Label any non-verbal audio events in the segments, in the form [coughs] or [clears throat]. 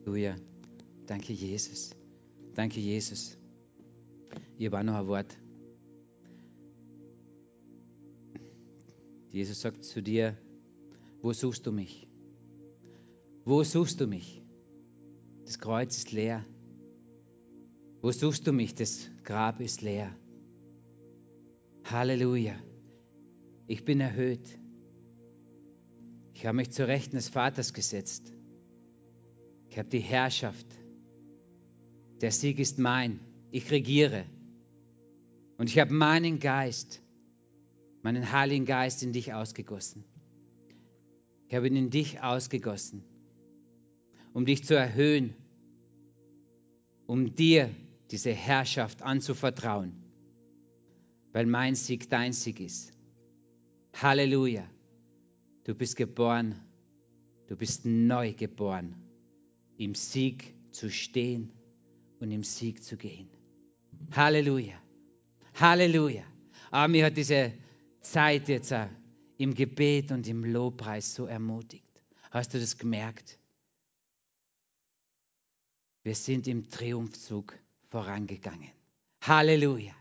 Halleluja. Danke, Jesus. Danke, Jesus. Ich habe auch noch ein Wort. Jesus sagt zu dir, wo suchst du mich? Wo suchst du mich? Das Kreuz ist leer. Wo suchst du mich? Das Grab ist leer. Halleluja. Ich bin erhöht. Ich habe mich zur Rechten des Vaters gesetzt. Ich habe die Herrschaft. Der Sieg ist mein. Ich regiere. Und ich habe meinen Geist, meinen Heiligen Geist in dich ausgegossen. Ich habe ihn in dich ausgegossen, um dich zu erhöhen, um dir diese Herrschaft anzuvertrauen, weil mein Sieg dein Sieg ist. Halleluja. Du bist geboren, du bist neu geboren, im Sieg zu stehen und im Sieg zu gehen. Halleluja. Halleluja. Aber mir hat diese Zeit jetzt im Gebet und im Lobpreis so ermutigt. Hast du das gemerkt? Wir sind im Triumphzug vorangegangen. Halleluja.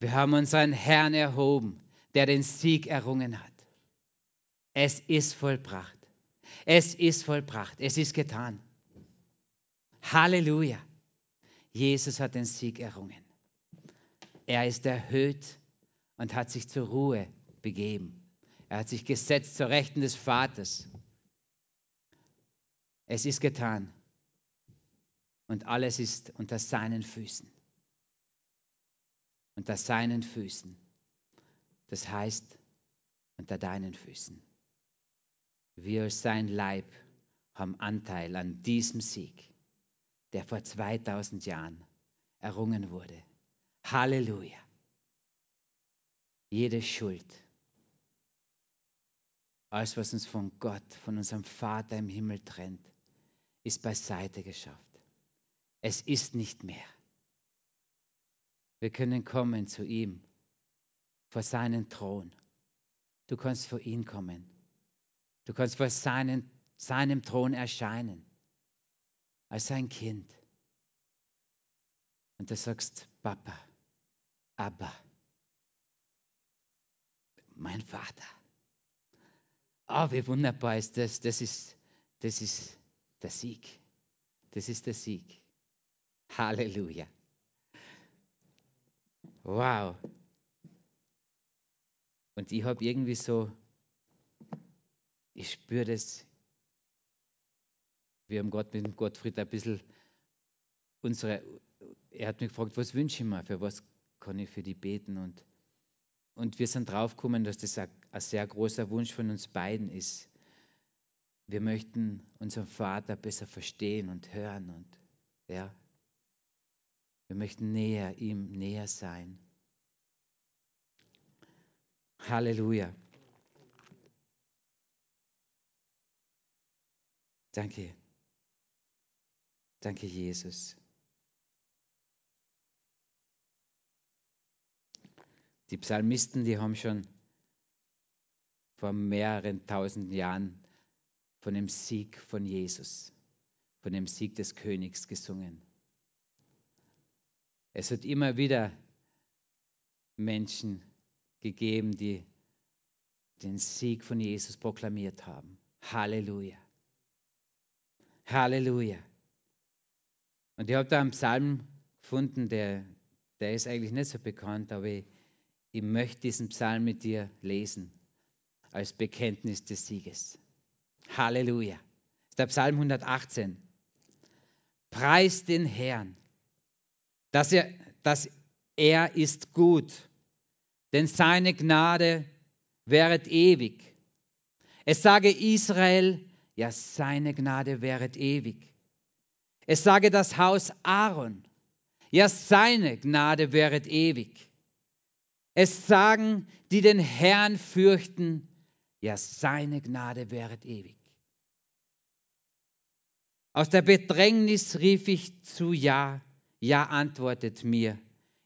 Wir haben unseren Herrn erhoben, der den Sieg errungen hat. Es ist vollbracht. Es ist vollbracht. Es ist getan. Halleluja. Jesus hat den Sieg errungen. Er ist erhöht und hat sich zur Ruhe begeben. Er hat sich gesetzt zur Rechten des Vaters. Es ist getan. Und alles ist unter seinen Füßen. Unter seinen Füßen. Das heißt, unter deinen Füßen. Wir sein Leib haben Anteil an diesem Sieg, der vor 2000 Jahren errungen wurde. Halleluja. Jede Schuld, alles, was uns von Gott, von unserem Vater im Himmel trennt, ist beiseite geschafft. Es ist nicht mehr. Wir können kommen zu ihm, vor seinen Thron. Du kannst vor ihn kommen. Du kannst vor seinen, seinem Thron erscheinen, als sein Kind. Und du sagst, Papa, Abba, mein Vater. Oh, wie wunderbar ist das. Das ist, das ist der Sieg. Das ist der Sieg. Halleluja. Wow. Und ich habe irgendwie so, ich spüre das. Wir haben Gott mit Gottfried ein bisschen unsere, er hat mich gefragt, was wünsche ich mir, für was kann ich für die beten und und wir sind draufgekommen, dass das ein, ein sehr großer Wunsch von uns beiden ist. Wir möchten unseren Vater besser verstehen und hören und ja, wir möchten näher ihm näher sein. Halleluja. Danke. Danke, Jesus. Die Psalmisten, die haben schon vor mehreren tausend Jahren von dem Sieg von Jesus, von dem Sieg des Königs gesungen. Es hat immer wieder Menschen gegeben, die den Sieg von Jesus proklamiert haben. Halleluja. Halleluja. Und ich habe da einen Psalm gefunden, der, der ist eigentlich nicht so bekannt, aber ich, ich möchte diesen Psalm mit dir lesen als Bekenntnis des Sieges. Halleluja. Das ist der Psalm 118. Preis den Herrn, dass er, dass er ist gut, denn seine Gnade wäret ewig. Es sage Israel, ja, seine Gnade wäret ewig. Es sage das Haus Aaron, ja, seine Gnade wäret ewig. Es sagen, die den Herrn fürchten, ja, seine Gnade wäret ewig. Aus der Bedrängnis rief ich zu Ja, Ja antwortet mir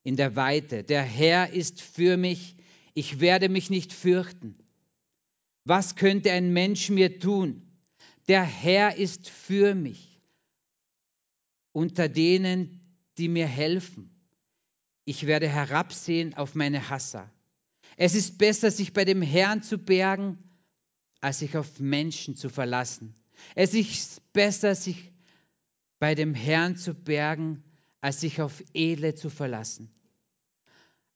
in der Weite. Der Herr ist für mich, ich werde mich nicht fürchten. Was könnte ein Mensch mir tun? Der Herr ist für mich unter denen, die mir helfen. Ich werde herabsehen auf meine Hasser. Es ist besser, sich bei dem Herrn zu bergen, als sich auf Menschen zu verlassen. Es ist besser, sich bei dem Herrn zu bergen, als sich auf Edle zu verlassen.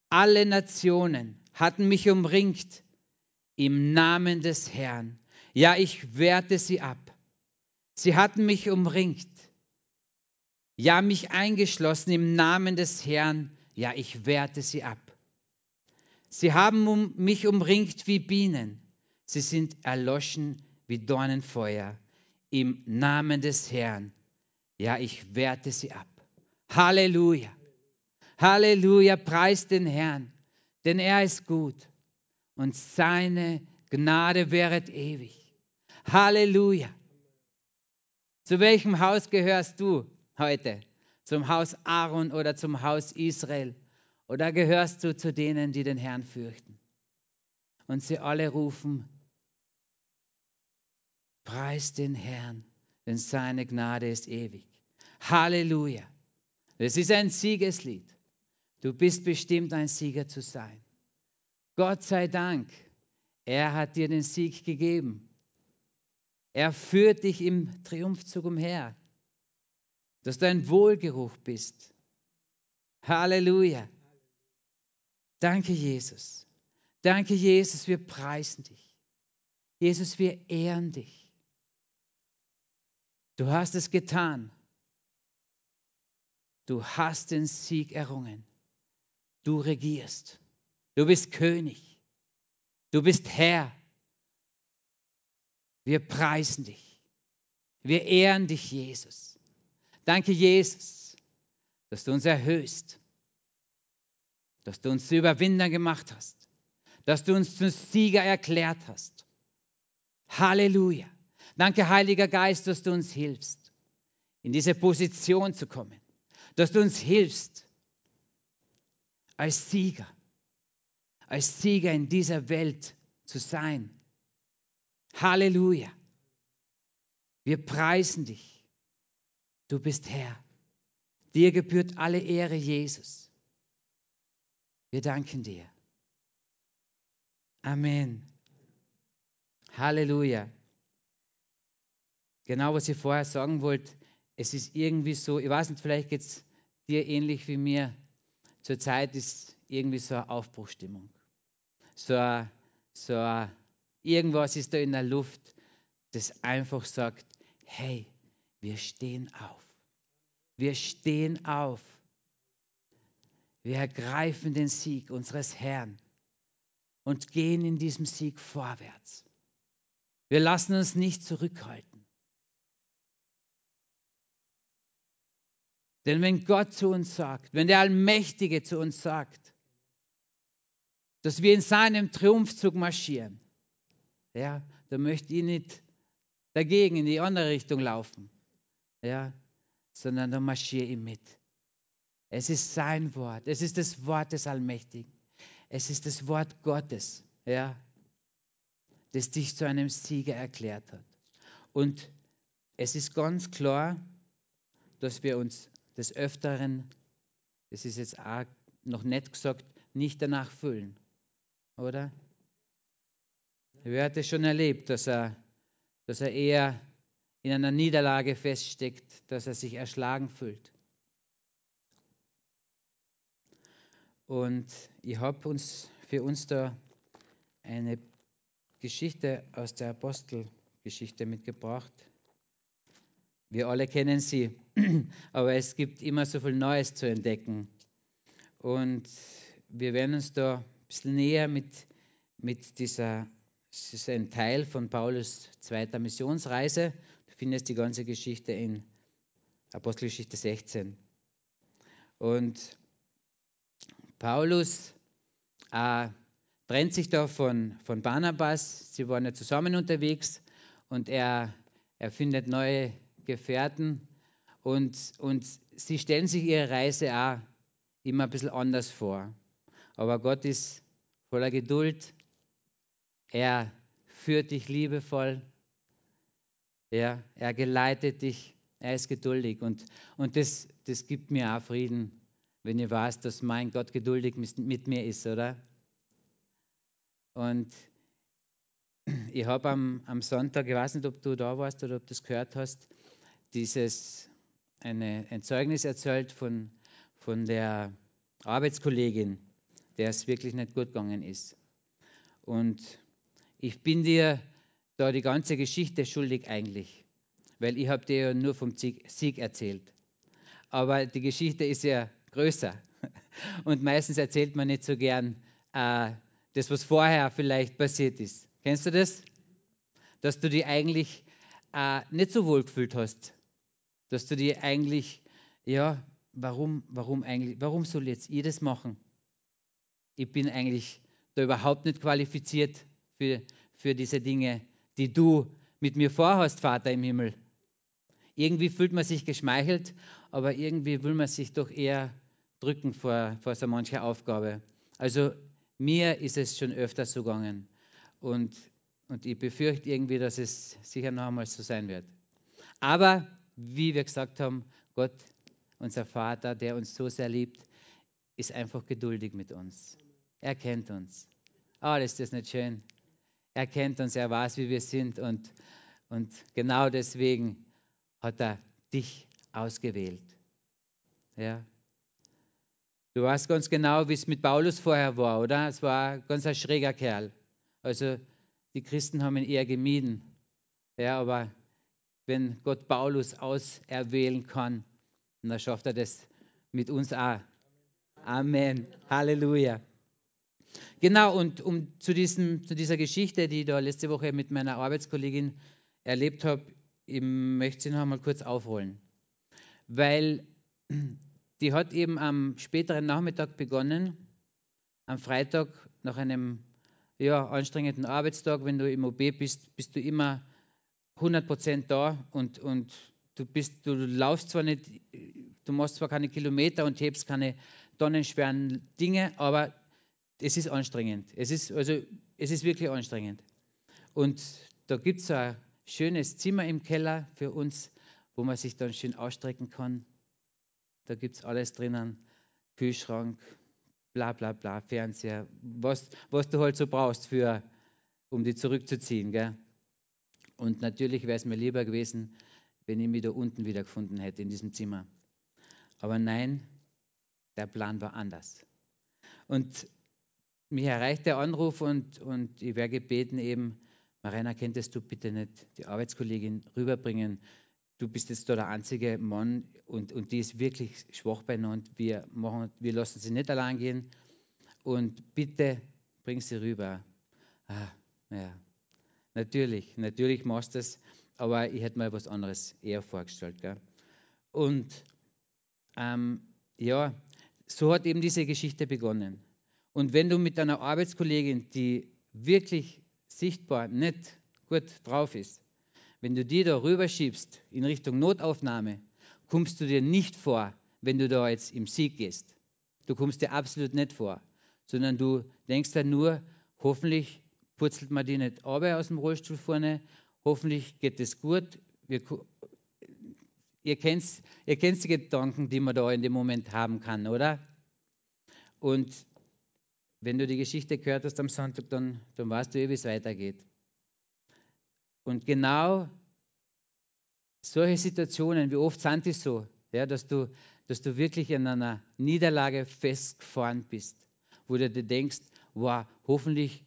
Alle Nationen hatten mich umringt im Namen des Herrn. Ja, ich wehrte sie ab. Sie hatten mich umringt. Ja, mich eingeschlossen im Namen des Herrn. Ja, ich wehrte sie ab. Sie haben um mich umringt wie Bienen. Sie sind erloschen wie Dornenfeuer. Im Namen des Herrn. Ja, ich wehrte sie ab. Halleluja. Halleluja, preist den Herrn, denn er ist gut und seine Gnade wäret ewig. Halleluja. Zu welchem Haus gehörst du heute? Zum Haus Aaron oder zum Haus Israel? Oder gehörst du zu denen, die den Herrn fürchten? Und sie alle rufen, preist den Herrn, denn seine Gnade ist ewig. Halleluja. Es ist ein Siegeslied. Du bist bestimmt ein Sieger zu sein. Gott sei Dank, er hat dir den Sieg gegeben. Er führt dich im Triumphzug umher, dass du ein Wohlgeruch bist. Halleluja. Danke, Jesus. Danke, Jesus, wir preisen dich. Jesus, wir ehren dich. Du hast es getan. Du hast den Sieg errungen. Du regierst. Du bist König. Du bist Herr. Wir preisen dich. Wir ehren dich, Jesus. Danke, Jesus, dass du uns erhöhst, dass du uns zu Überwinder gemacht hast, dass du uns zum Sieger erklärt hast. Halleluja. Danke, Heiliger Geist, dass du uns hilfst, in diese Position zu kommen, dass du uns hilfst, als Sieger, als Sieger in dieser Welt zu sein. Halleluja. Wir preisen dich. Du bist Herr. Dir gebührt alle Ehre, Jesus. Wir danken dir. Amen. Halleluja. Genau, was ich vorher sagen wollte, es ist irgendwie so, ich weiß nicht, vielleicht geht es dir ähnlich wie mir, Zurzeit ist irgendwie so eine Aufbruchstimmung. So, ein, so ein, irgendwas ist da in der Luft, das einfach sagt, hey, wir stehen auf. Wir stehen auf. Wir ergreifen den Sieg unseres Herrn und gehen in diesem Sieg vorwärts. Wir lassen uns nicht zurückhalten. Denn wenn Gott zu uns sagt, wenn der Allmächtige zu uns sagt, dass wir in seinem Triumphzug marschieren, ja, dann möchte ich nicht dagegen in die andere Richtung laufen, ja, sondern dann marschiere ich mit. Es ist sein Wort, es ist das Wort des Allmächtigen, es ist das Wort Gottes, ja, das dich zu einem Sieger erklärt hat. Und es ist ganz klar, dass wir uns des Öfteren, das ist jetzt auch noch nett gesagt, nicht danach fühlen. Oder? Wer hat es schon erlebt, dass er, dass er eher in einer Niederlage feststeckt, dass er sich erschlagen fühlt? Und ich habe uns für uns da eine Geschichte aus der Apostelgeschichte mitgebracht. Wir alle kennen sie, [clears throat] aber es gibt immer so viel Neues zu entdecken. Und wir werden uns da ein bisschen näher mit, mit dieser, es ist ein Teil von Paulus zweiter Missionsreise. Du findest die ganze Geschichte in Apostelgeschichte 16. Und Paulus äh, trennt sich da von, von Barnabas. Sie waren ja zusammen unterwegs und er, er findet neue Gefährten und, und sie stellen sich ihre Reise auch immer ein bisschen anders vor. Aber Gott ist voller Geduld. Er führt dich liebevoll. Ja, er geleitet dich, er ist geduldig und, und das, das gibt mir auch Frieden, wenn ich weiß, dass mein Gott geduldig mit mir ist, oder? Und ich habe am, am Sonntag, ich weiß nicht, ob du da warst oder ob du das gehört hast, dieses eine, ein Zeugnis erzählt von, von der Arbeitskollegin, der es wirklich nicht gut gegangen ist. Und ich bin dir da die ganze Geschichte schuldig eigentlich, weil ich habe dir ja nur vom Sieg erzählt. Aber die Geschichte ist ja größer. [laughs] Und meistens erzählt man nicht so gern äh, das, was vorher vielleicht passiert ist. Kennst du das? Dass du dich eigentlich äh, nicht so wohl gefühlt hast. Dass du dir eigentlich, ja, warum, warum eigentlich, warum soll jetzt ich das machen? Ich bin eigentlich da überhaupt nicht qualifiziert für, für diese Dinge, die du mit mir vorhast, Vater im Himmel. Irgendwie fühlt man sich geschmeichelt, aber irgendwie will man sich doch eher drücken vor, vor so mancher Aufgabe. Also mir ist es schon öfter so gegangen und, und ich befürchte irgendwie, dass es sicher noch einmal so sein wird. Aber wie wir gesagt haben, Gott, unser Vater, der uns so sehr liebt, ist einfach geduldig mit uns. Er kennt uns. Ah, oh, ist das nicht schön? Er kennt uns, er weiß, wie wir sind und, und genau deswegen hat er dich ausgewählt. Ja, Du weißt ganz genau, wie es mit Paulus vorher war, oder? Es war ein ganz ein schräger Kerl. Also die Christen haben ihn eher gemieden. Ja, aber wenn Gott Paulus auserwählen kann, dann schafft er das mit uns auch. Amen. Halleluja. Genau, und um zu, diesem, zu dieser Geschichte, die ich da letzte Woche mit meiner Arbeitskollegin erlebt habe, ich möchte sie noch einmal kurz aufholen. Weil die hat eben am späteren Nachmittag begonnen, am Freitag nach einem ja, anstrengenden Arbeitstag, wenn du im OB bist, bist du immer 100% da und, und du, bist, du laufst zwar nicht, du machst zwar keine Kilometer und hebst keine tonnenschweren Dinge, aber es ist anstrengend. Es ist, also, es ist wirklich anstrengend. Und da gibt es ein schönes Zimmer im Keller für uns, wo man sich dann schön ausstrecken kann. Da gibt es alles drinnen. Kühlschrank, bla bla bla, Fernseher, was, was du halt so brauchst, für, um die zurückzuziehen. Gell? Und natürlich wäre es mir lieber gewesen, wenn ich mich da unten wiedergefunden hätte, in diesem Zimmer. Aber nein, der Plan war anders. Und mich erreicht der Anruf und, und ich werde gebeten, eben, Marina, könntest du bitte nicht die Arbeitskollegin rüberbringen? du bist jetzt da der einzige Mann und, und die ist wirklich schwach beieinander. Wir, machen, wir lassen sie nicht allein gehen und bitte bring sie rüber. Ah, ja, natürlich, natürlich machst du das, aber ich hätte mir was anderes eher vorgestellt. Gell? Und ähm, ja, so hat eben diese Geschichte begonnen. Und wenn du mit deiner Arbeitskollegin, die wirklich sichtbar nicht gut drauf ist, wenn du die da rüberschiebst in Richtung Notaufnahme, kommst du dir nicht vor, wenn du da jetzt im Sieg gehst. Du kommst dir absolut nicht vor, sondern du denkst dann nur, hoffentlich purzelt man die nicht ab aus dem Rollstuhl vorne, hoffentlich geht es gut. Wir, ihr, kennt, ihr kennt die Gedanken, die man da in dem Moment haben kann, oder? Und wenn du die Geschichte gehört hast am Sonntag, dann, dann weißt du eh, wie es weitergeht. Und genau solche Situationen, wie oft sind es so, ja, dass, du, dass du wirklich in einer Niederlage festgefahren bist, wo du dir denkst, wow, hoffentlich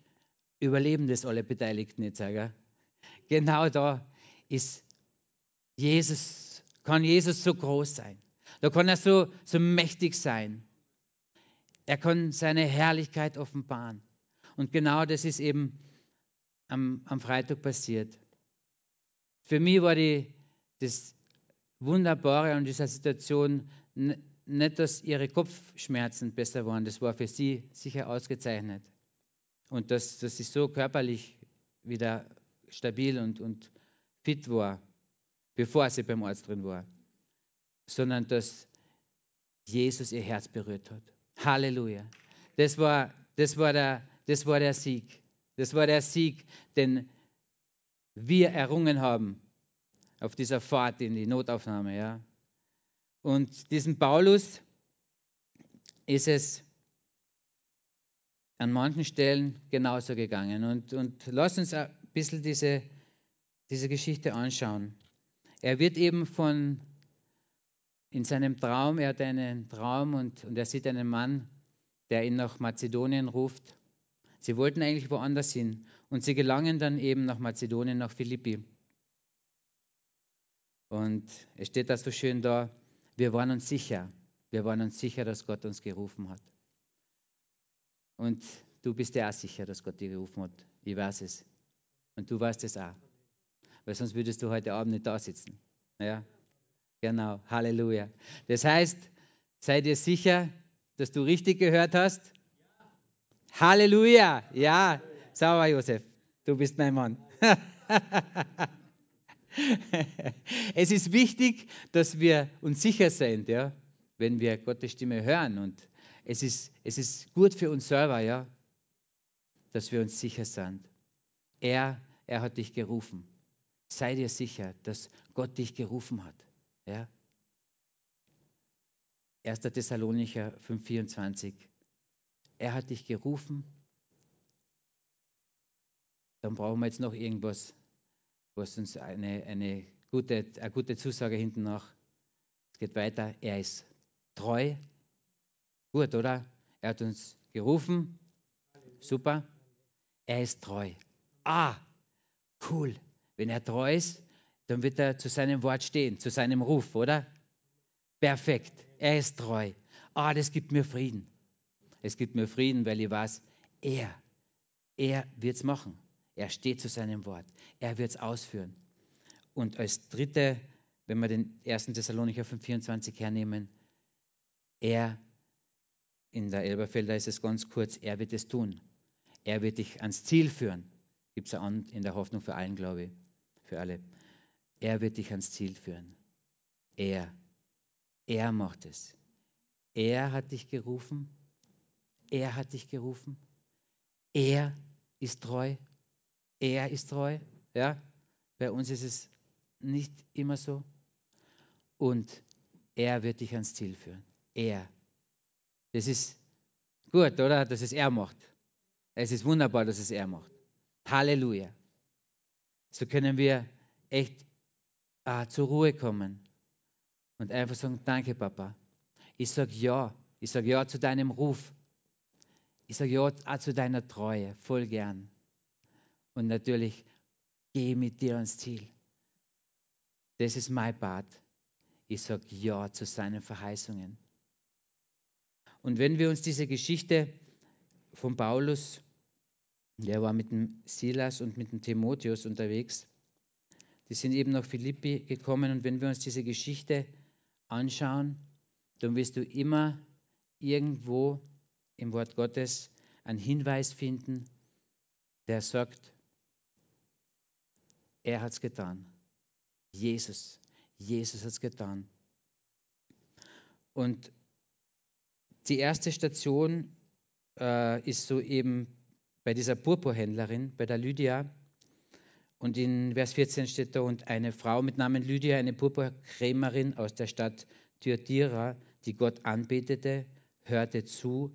überleben das alle Beteiligten jetzt. Ja. Genau da ist Jesus, kann Jesus so groß sein. Da kann er so, so mächtig sein. Er kann seine Herrlichkeit offenbaren. Und genau das ist eben am, am Freitag passiert. Für mich war die, das Wunderbare an dieser Situation nicht, dass ihre Kopfschmerzen besser waren, das war für sie sicher ausgezeichnet. Und dass, dass sie so körperlich wieder stabil und, und fit war, bevor sie beim Arzt drin war, sondern dass Jesus ihr Herz berührt hat. Halleluja. Das war, das war, der, das war der Sieg. Das war der Sieg, den wir errungen haben auf dieser Fahrt in die Notaufnahme. Ja. Und diesem Paulus ist es an manchen Stellen genauso gegangen. Und, und lass uns ein bisschen diese, diese Geschichte anschauen. Er wird eben von, in seinem Traum, er hat einen Traum und, und er sieht einen Mann, der ihn nach Mazedonien ruft. Sie wollten eigentlich woanders hin und sie gelangen dann eben nach Mazedonien, nach Philippi. Und es steht da so schön da, wir waren uns sicher, wir waren uns sicher, dass Gott uns gerufen hat. Und du bist dir auch sicher, dass Gott dich gerufen hat. Ich weiß es. Und du weißt es auch. Weil sonst würdest du heute Abend nicht da sitzen. Ja, genau. Halleluja. Das heißt, sei dir sicher, dass du richtig gehört hast. Ja. Halleluja. Ja, sauber, Josef. Du bist mein Mann. [laughs] es ist wichtig, dass wir uns sicher sind, ja, wenn wir Gottes Stimme hören. Und es ist, es ist gut für uns selber, ja, dass wir uns sicher sind. Er, er hat dich gerufen. Sei dir sicher, dass Gott dich gerufen hat. Ja? 1. Thessalonicher 5,24. Er hat dich gerufen. Dann brauchen wir jetzt noch irgendwas was uns eine, eine, gute, eine gute Zusage hinten nach. Es geht weiter. Er ist treu. Gut, oder? Er hat uns gerufen. Super. Er ist treu. Ah, cool. Wenn er treu ist, dann wird er zu seinem Wort stehen, zu seinem Ruf, oder? Perfekt. Er ist treu. Ah, das gibt mir Frieden. Es gibt mir Frieden, weil ich weiß, er, er wird es machen. Er steht zu seinem Wort. Er wird es ausführen. Und als dritte, wenn wir den 1. Thessalonicher 5,24 hernehmen, er, in der Elberfelder ist es ganz kurz, er wird es tun. Er wird dich ans Ziel führen. Gibt es in der Hoffnung für allen, glaube ich, für alle. Er wird dich ans Ziel führen. Er. Er macht es. Er hat dich gerufen. Er hat dich gerufen. Er ist treu er ist treu. Ja? Bei uns ist es nicht immer so. Und er wird dich ans Ziel führen. Er. Das ist gut, oder? Dass es er macht. Es ist wunderbar, dass es er macht. Halleluja. So können wir echt ah, zur Ruhe kommen und einfach sagen, danke Papa. Ich sage ja. Ich sage ja zu deinem Ruf. Ich sage ja auch zu deiner Treue, voll gern. Und natürlich, geh mit dir ans Ziel. Das ist mein Bad. Ich sage Ja zu seinen Verheißungen. Und wenn wir uns diese Geschichte von Paulus, der war mit dem Silas und mit dem Timotheus unterwegs, die sind eben nach Philippi gekommen und wenn wir uns diese Geschichte anschauen, dann wirst du immer irgendwo im Wort Gottes einen Hinweis finden, der sagt, er hat es getan. Jesus. Jesus hat es getan. Und die erste Station äh, ist so eben bei dieser Purpurhändlerin, bei der Lydia. Und in Vers 14 steht da, und eine Frau mit Namen Lydia, eine Purpurkrämerin aus der Stadt Thyatira, die Gott anbetete, hörte zu,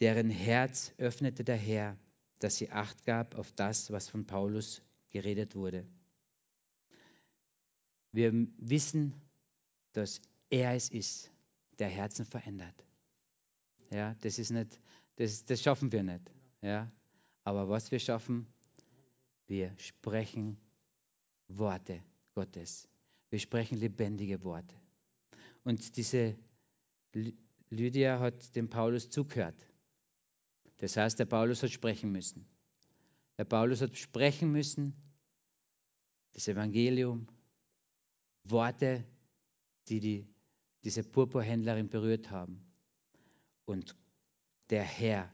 deren Herz öffnete der Herr, dass sie Acht gab auf das, was von Paulus geredet wurde. Wir wissen, dass er es ist, der Herzen verändert. Ja, das ist nicht, das, das schaffen wir nicht. Ja, aber was wir schaffen, wir sprechen Worte Gottes. Wir sprechen lebendige Worte. Und diese Lydia hat dem Paulus zugehört. Das heißt, der Paulus hat sprechen müssen. Der Paulus hat sprechen müssen, das Evangelium, Worte, die, die diese Purpurhändlerin berührt haben. Und der Herr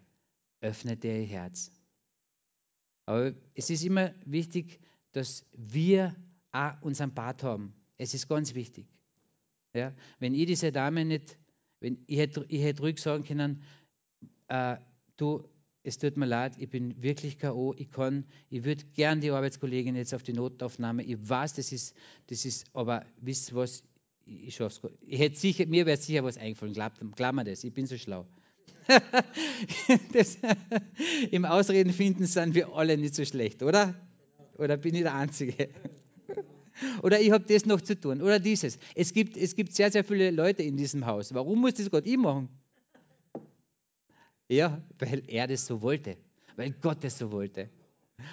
öffnete ihr Herz. Aber es ist immer wichtig, dass wir auch unseren Part haben. Es ist ganz wichtig. Ja? Wenn ich diese Dame nicht, wenn ich hätte, ich hätte ruhig sagen können, äh, du, es tut mir leid, ich bin wirklich K.O., ich kann, ich würde gern die Arbeitskollegin jetzt auf die Notaufnahme, ich weiß, das ist, das ist, aber wisst was, ich schaff's. Ich hätte sicher, mir wäre sicher was eingefallen, glaubt, glaubt mir das, ich bin so schlau. [laughs] das, Im Ausreden finden sind wir alle nicht so schlecht, oder? Oder bin ich der Einzige? [laughs] Oder ich habe das noch zu tun. Oder dieses. Es gibt, es gibt sehr, sehr viele Leute in diesem Haus. Warum muss das Gott ich machen? Ja, weil er das so wollte. Weil Gott das so wollte.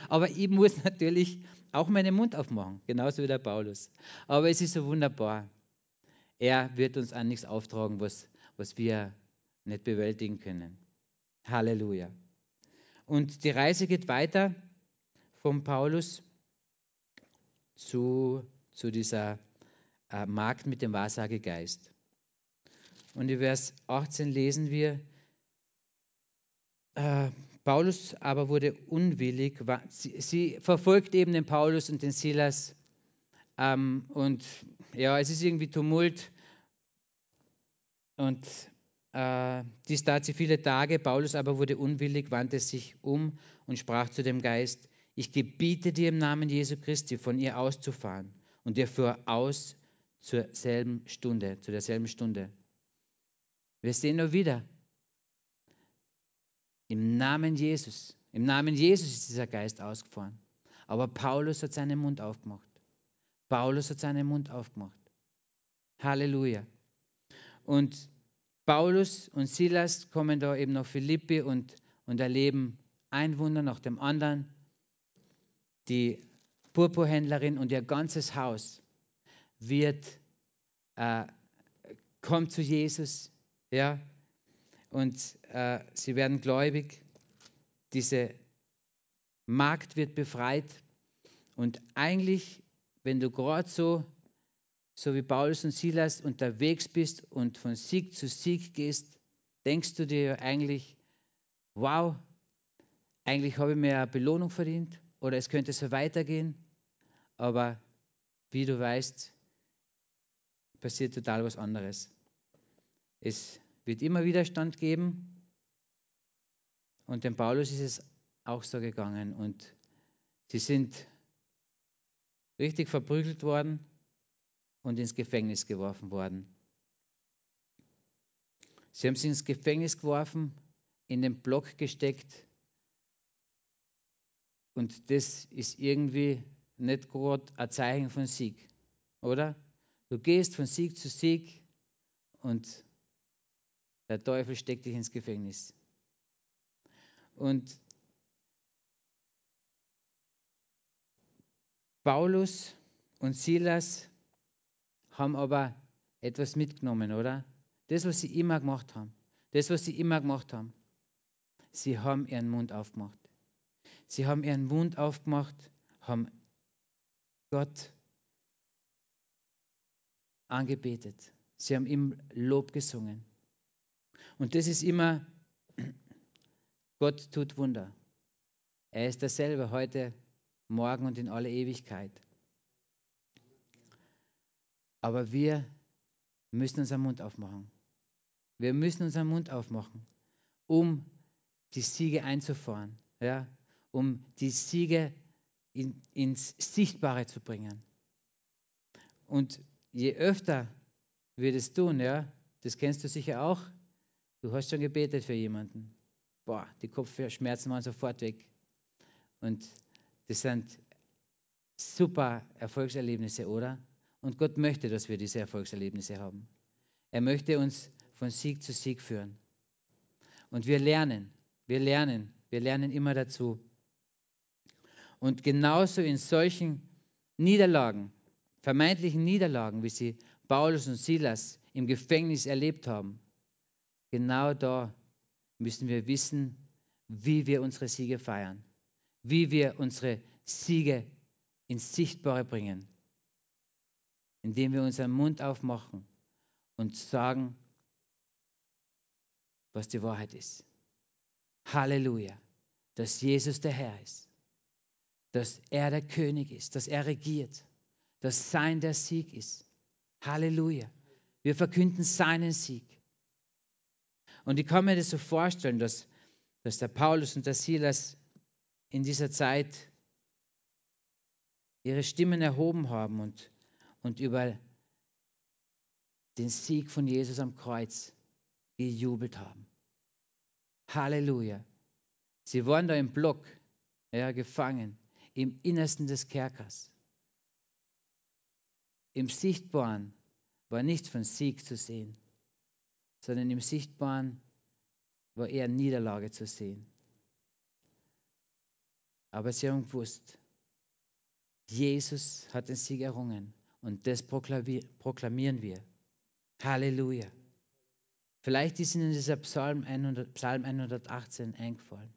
Aber ich muss [laughs] natürlich auch meinen Mund aufmachen, genauso wie der Paulus. Aber es ist so wunderbar. Er wird uns an nichts auftragen, was, was wir nicht bewältigen können. Halleluja. Und die Reise geht weiter von Paulus zu, zu dieser äh, Magd mit dem Wahrsagegeist. Und in Vers 18 lesen wir, äh, Paulus aber wurde unwillig, sie, sie, verfolgt eben den Paulus und den Silas ähm, und ja, es ist irgendwie Tumult und dies tat sie viele Tage. Paulus aber wurde unwillig, wandte sich um und sprach zu dem Geist, ich gebiete dir im Namen Jesu Christi, von ihr auszufahren. Und er fuhr aus zur selben Stunde, zu derselben Stunde. Wir sehen nur wieder, im Namen Jesus, im Namen Jesus ist dieser Geist ausgefahren. Aber Paulus hat seinen Mund aufgemacht. Paulus hat seinen Mund aufgemacht. Halleluja. Und Paulus und Silas kommen da eben nach Philippi und, und erleben ein Wunder nach dem anderen. Die Purpurhändlerin und ihr ganzes Haus wird, äh, kommt zu Jesus, ja, und äh, sie werden gläubig. Diese Magd wird befreit. Und eigentlich, wenn du gerade so so wie Paulus und Silas unterwegs bist und von Sieg zu Sieg gehst, denkst du dir eigentlich, wow, eigentlich habe ich mir eine Belohnung verdient oder es könnte so weitergehen. Aber wie du weißt, passiert total was anderes. Es wird immer Widerstand geben und dem Paulus ist es auch so gegangen und sie sind richtig verprügelt worden und ins Gefängnis geworfen worden. Sie haben sie ins Gefängnis geworfen, in den Block gesteckt und das ist irgendwie nicht gerade ein Zeichen von Sieg, oder? Du gehst von Sieg zu Sieg und der Teufel steckt dich ins Gefängnis. Und Paulus und Silas haben aber etwas mitgenommen, oder? Das, was sie immer gemacht haben. Das, was sie immer gemacht haben. Sie haben ihren Mund aufgemacht. Sie haben ihren Mund aufgemacht, haben Gott angebetet. Sie haben ihm Lob gesungen. Und das ist immer, [clears throat] Gott tut Wunder. Er ist dasselbe heute, morgen und in alle Ewigkeit. Aber wir müssen unseren Mund aufmachen. Wir müssen unseren Mund aufmachen, um die Siege einzufahren, ja? um die Siege in, ins Sichtbare zu bringen. Und je öfter wir das tun, ja, das kennst du sicher auch, du hast schon gebetet für jemanden. Boah, die Kopfschmerzen waren sofort weg. Und das sind super Erfolgserlebnisse, oder? Und Gott möchte, dass wir diese Erfolgserlebnisse haben. Er möchte uns von Sieg zu Sieg führen. Und wir lernen, wir lernen, wir lernen immer dazu. Und genauso in solchen Niederlagen, vermeintlichen Niederlagen, wie sie Paulus und Silas im Gefängnis erlebt haben, genau da müssen wir wissen, wie wir unsere Siege feiern, wie wir unsere Siege ins Sichtbare bringen indem wir unseren Mund aufmachen und sagen, was die Wahrheit ist. Halleluja, dass Jesus der Herr ist, dass er der König ist, dass er regiert, dass sein der Sieg ist. Halleluja. Wir verkünden seinen Sieg. Und ich kann mir das so vorstellen, dass, dass der Paulus und der Silas in dieser Zeit ihre Stimmen erhoben haben und, und über den Sieg von Jesus am Kreuz gejubelt haben. Halleluja. Sie waren da im Block, ja, gefangen, im Innersten des Kerkers. Im Sichtbaren war nichts von Sieg zu sehen, sondern im Sichtbaren war eher Niederlage zu sehen. Aber sie haben gewusst, Jesus hat den Sieg errungen und das proklamieren wir. Halleluja. Vielleicht ist Ihnen dieser Psalm, 100, Psalm 118 eingefallen.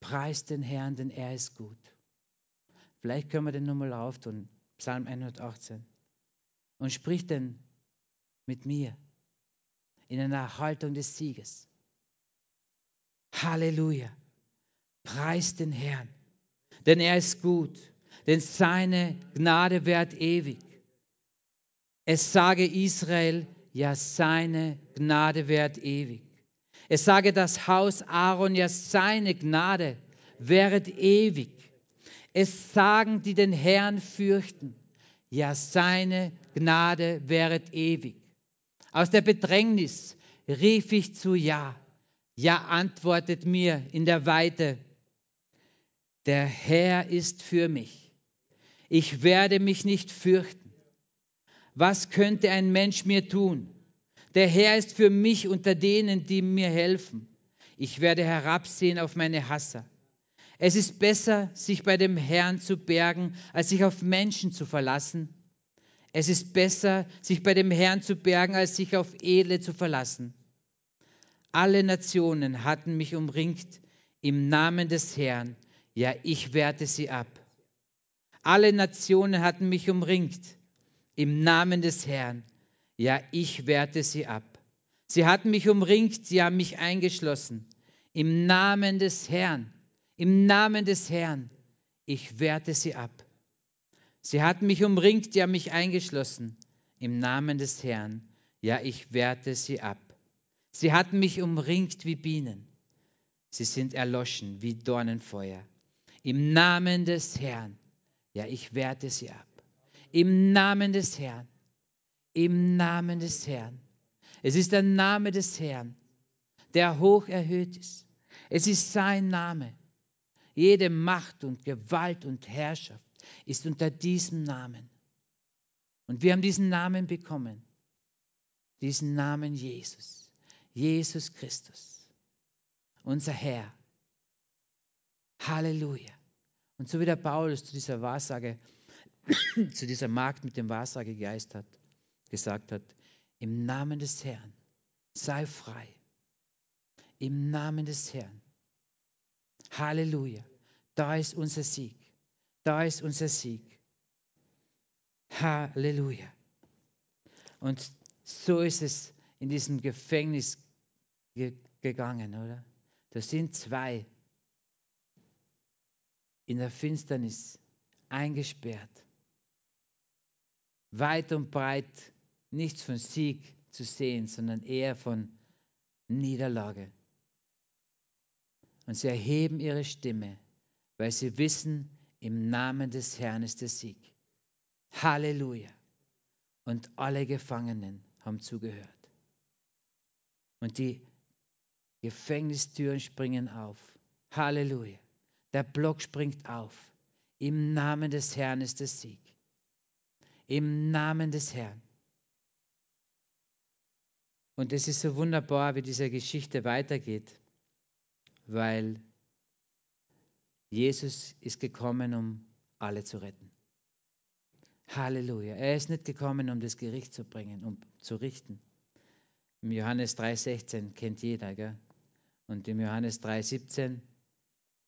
Preist den Herrn, denn er ist gut. Vielleicht können wir den nochmal auftun, Psalm 118. Und sprich den mit mir in einer Haltung des Sieges. Halleluja. Preist den Herrn, denn er ist gut, denn seine Gnade währt ewig. Es sage Israel, ja seine Gnade währt ewig. Es sage das Haus Aaron, ja seine Gnade währet ewig. Es sagen, die den Herrn fürchten, ja seine Gnade währet ewig. Aus der Bedrängnis rief ich zu Ja. Ja antwortet mir in der Weite. Der Herr ist für mich. Ich werde mich nicht fürchten. Was könnte ein Mensch mir tun? Der Herr ist für mich unter denen, die mir helfen. Ich werde herabsehen auf meine Hasser. Es ist besser, sich bei dem Herrn zu bergen, als sich auf Menschen zu verlassen. Es ist besser, sich bei dem Herrn zu bergen, als sich auf Edle zu verlassen. Alle Nationen hatten mich umringt im Namen des Herrn. Ja, ich wehrte sie ab. Alle Nationen hatten mich umringt im Namen des Herrn. Ja, ich wehrte sie ab. Sie hatten mich umringt, sie haben mich eingeschlossen. Im Namen des Herrn, im Namen des Herrn, ich wehrte sie ab. Sie hatten mich umringt, sie haben mich eingeschlossen. Im Namen des Herrn, ja, ich wehrte sie ab. Sie hatten mich umringt wie Bienen. Sie sind erloschen wie Dornenfeuer. Im Namen des Herrn, ja, ich wehrte sie ab. Im Namen des Herrn. Im Namen des Herrn. Es ist der Name des Herrn, der hoch erhöht ist. Es ist sein Name. Jede Macht und Gewalt und Herrschaft ist unter diesem Namen. Und wir haben diesen Namen bekommen. Diesen Namen Jesus. Jesus Christus. Unser Herr. Halleluja. Und so wie der Paulus zu dieser Wahrsage [coughs] zu dieser Magd mit dem Wahrsagegeist hat, gesagt hat, im Namen des Herrn, sei frei. Im Namen des Herrn. Halleluja. Da ist unser Sieg. Da ist unser Sieg. Halleluja. Und so ist es in diesem Gefängnis ge gegangen, oder? Da sind zwei in der Finsternis eingesperrt weit und breit nichts von Sieg zu sehen, sondern eher von Niederlage. Und sie erheben ihre Stimme, weil sie wissen, im Namen des Herrn ist der Sieg. Halleluja. Und alle Gefangenen haben zugehört. Und die Gefängnistüren springen auf. Halleluja. Der Block springt auf. Im Namen des Herrn ist der Sieg im Namen des Herrn. Und es ist so wunderbar, wie diese Geschichte weitergeht, weil Jesus ist gekommen, um alle zu retten. Halleluja. Er ist nicht gekommen, um das Gericht zu bringen, um zu richten. Im Johannes 3,16 kennt jeder, gell? Und im Johannes 3,17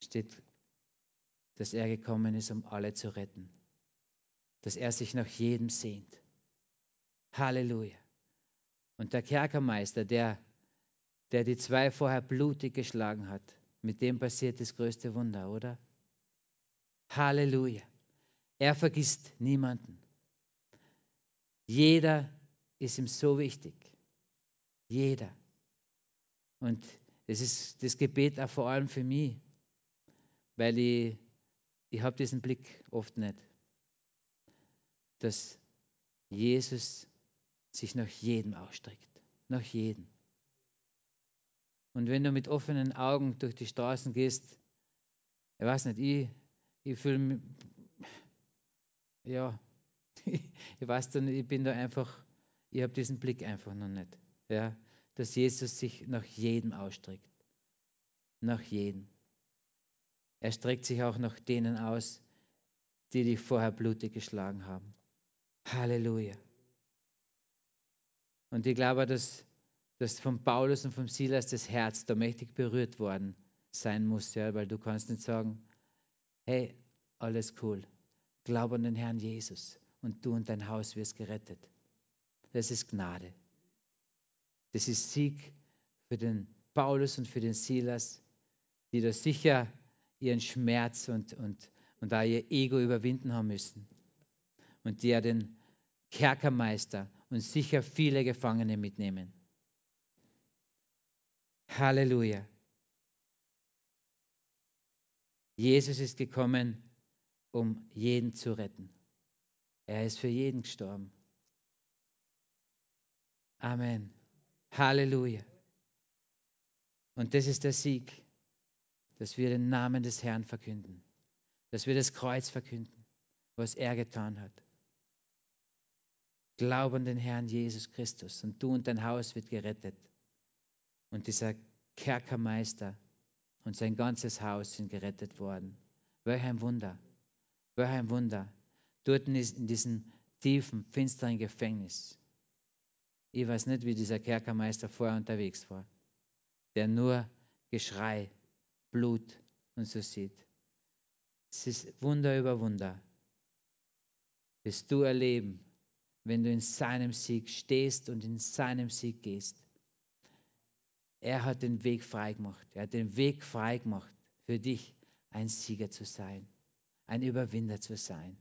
steht, dass er gekommen ist, um alle zu retten dass er sich nach jedem sehnt. Halleluja. Und der Kerkermeister, der, der die zwei vorher blutig geschlagen hat, mit dem passiert das größte Wunder, oder? Halleluja. Er vergisst niemanden. Jeder ist ihm so wichtig. Jeder. Und Das ist das Gebet auch vor allem für mich, weil ich, ich habe diesen Blick oft nicht, dass Jesus sich nach jedem ausstreckt, nach jedem. Und wenn du mit offenen Augen durch die Straßen gehst, ich weiß nicht, ich, ich fühle mich, ja, [laughs] ich weiß dann, ich bin da einfach, ich habe diesen Blick einfach noch nicht. Ja, dass Jesus sich nach jedem ausstreckt. Nach jedem. Er streckt sich auch nach denen aus, die dich vorher blutig geschlagen haben. Halleluja. Und ich glaube, dass, dass von Paulus und von Silas das Herz da mächtig berührt worden sein muss, ja, weil du kannst nicht sagen, hey, alles cool, glaub an den Herrn Jesus und du und dein Haus wirst gerettet. Das ist Gnade. Das ist Sieg für den Paulus und für den Silas, die da sicher ihren Schmerz und, und, und da ihr Ego überwinden haben müssen. Und die ja den Kerkermeister und sicher viele Gefangene mitnehmen. Halleluja. Jesus ist gekommen, um jeden zu retten. Er ist für jeden gestorben. Amen. Halleluja. Und das ist der Sieg, dass wir den Namen des Herrn verkünden, dass wir das Kreuz verkünden, was er getan hat. Glaub an den Herrn Jesus Christus und du und dein Haus wird gerettet. Und dieser Kerkermeister und sein ganzes Haus sind gerettet worden. Welch ein Wunder. Welch ein Wunder. Dort in diesem tiefen, finsteren Gefängnis. Ich weiß nicht, wie dieser Kerkermeister vorher unterwegs war, der nur Geschrei, Blut und so sieht. Es ist Wunder über Wunder. Wirst du erleben, wenn du in seinem Sieg stehst und in seinem Sieg gehst. Er hat den Weg freigemacht. Er hat den Weg freigemacht für dich, ein Sieger zu sein, ein Überwinder zu sein.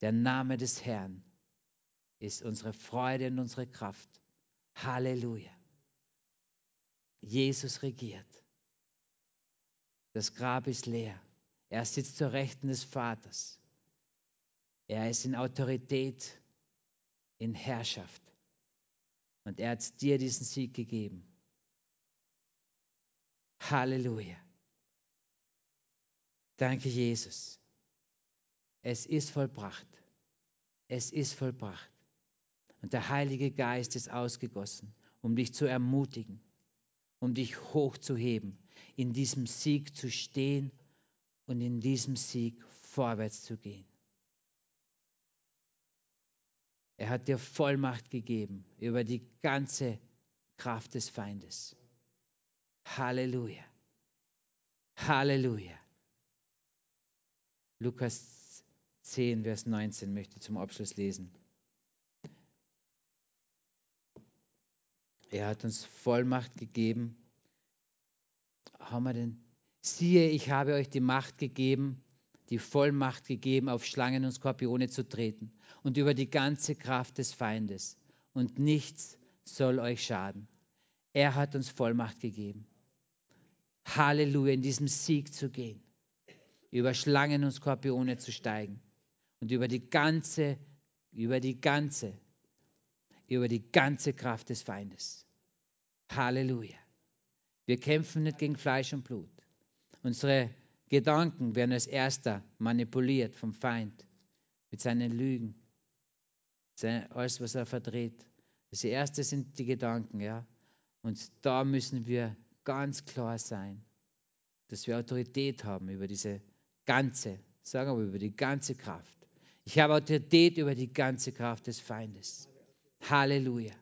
Der Name des Herrn ist unsere Freude und unsere Kraft. Halleluja. Jesus regiert. Das Grab ist leer. Er sitzt zur Rechten des Vaters. Er ist in Autorität, in Herrschaft. Und er hat dir diesen Sieg gegeben. Halleluja. Danke, Jesus. Es ist vollbracht. Es ist vollbracht. Und der Heilige Geist ist ausgegossen, um dich zu ermutigen, um dich hochzuheben, in diesem Sieg zu stehen und in diesem Sieg vorwärts zu gehen. Er hat dir Vollmacht gegeben über die ganze Kraft des Feindes. Halleluja. Halleluja. Lukas 10, Vers 19 möchte ich zum Abschluss lesen. Er hat uns Vollmacht gegeben. Haben wir denn? Siehe, ich habe euch die Macht gegeben, die Vollmacht gegeben, auf Schlangen und Skorpione zu treten und über die ganze Kraft des Feindes. Und nichts soll euch schaden. Er hat uns Vollmacht gegeben. Halleluja, in diesem Sieg zu gehen, über Schlangen und Skorpione zu steigen und über die ganze, über die ganze, über die ganze Kraft des Feindes. Halleluja. Wir kämpfen nicht gegen Fleisch und Blut. Unsere Gedanken werden als erster manipuliert vom Feind mit seinen Lügen, alles, was er verdreht. Das erste sind die Gedanken, ja. Und da müssen wir ganz klar sein, dass wir Autorität haben über diese ganze, sagen wir über die ganze Kraft. Ich habe Autorität über die ganze Kraft des Feindes. Halleluja.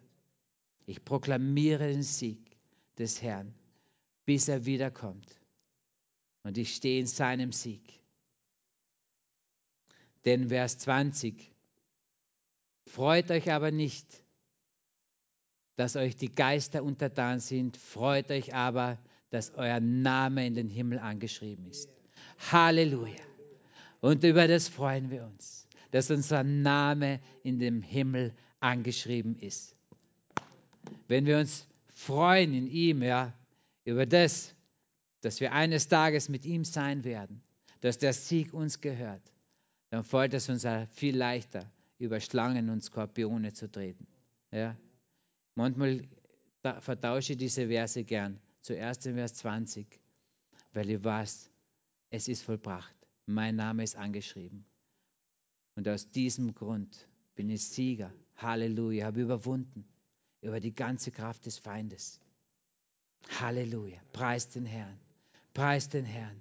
Ich proklamiere den Sieg des Herrn, bis er wiederkommt. Und ich stehe in seinem Sieg. Denn Vers 20. Freut euch aber nicht, dass euch die Geister untertan sind. Freut euch aber, dass euer Name in den Himmel angeschrieben ist. Halleluja. Und über das freuen wir uns, dass unser Name in dem Himmel angeschrieben ist. Wenn wir uns freuen in ihm, ja, über das, dass wir eines Tages mit ihm sein werden, dass der Sieg uns gehört, dann fällt es uns viel leichter, über Schlangen und Skorpione zu treten. Ja? Manchmal vertausche ich diese Verse gern. Zuerst in Vers 20, weil ich weiß, es ist vollbracht. Mein Name ist angeschrieben. Und aus diesem Grund bin ich Sieger. Halleluja, habe überwunden über die ganze Kraft des Feindes. Halleluja, preis den Herrn, preis den Herrn.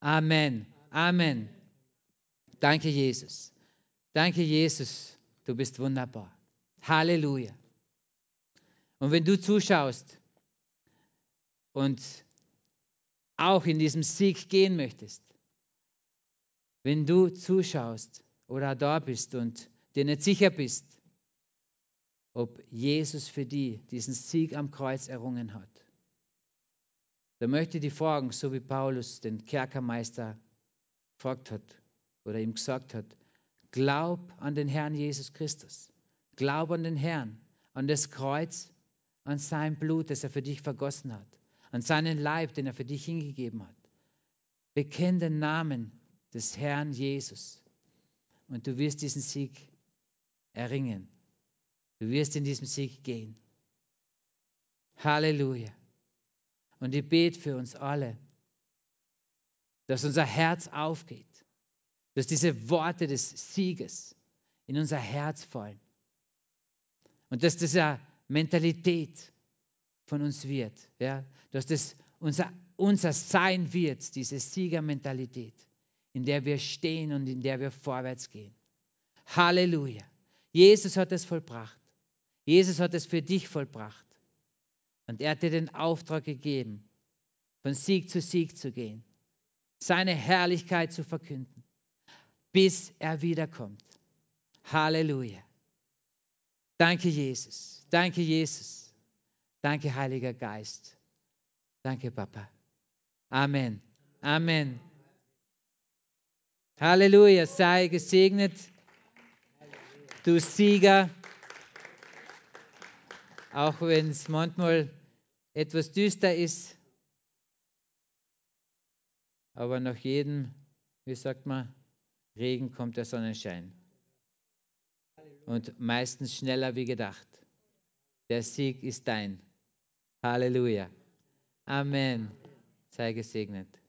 Amen, Amen. Danke, Jesus. Danke, Jesus. Du bist wunderbar. Halleluja. Und wenn du zuschaust und auch in diesem Sieg gehen möchtest, wenn du zuschaust oder da bist und dir nicht sicher bist, ob Jesus für dich diesen Sieg am Kreuz errungen hat, dann möchte ich dich fragen, so wie Paulus den Kerkermeister gefragt hat oder ihm gesagt hat, glaub an den Herrn Jesus Christus. Glaub an den Herrn, an das Kreuz, an sein Blut, das er für dich vergossen hat, an seinen Leib, den er für dich hingegeben hat. Bekenn den Namen des Herrn Jesus und du wirst diesen Sieg erringen. Du wirst in diesem Sieg gehen. Halleluja. Und ich bete für uns alle, dass unser Herz aufgeht, dass diese Worte des Sieges in unser Herz fallen und dass diese Mentalität von uns wird, ja, dass das unser, unser Sein wird, diese Siegermentalität in der wir stehen und in der wir vorwärts gehen. Halleluja. Jesus hat es vollbracht. Jesus hat es für dich vollbracht. Und er hat dir den Auftrag gegeben, von Sieg zu Sieg zu gehen, seine Herrlichkeit zu verkünden, bis er wiederkommt. Halleluja. Danke, Jesus. Danke, Jesus. Danke, Heiliger Geist. Danke, Papa. Amen. Amen. Halleluja, sei gesegnet, du Sieger. Auch wenn es manchmal etwas düster ist, aber nach jedem, wie sagt man, Regen kommt der Sonnenschein. Und meistens schneller wie gedacht. Der Sieg ist dein. Halleluja. Amen. Sei gesegnet.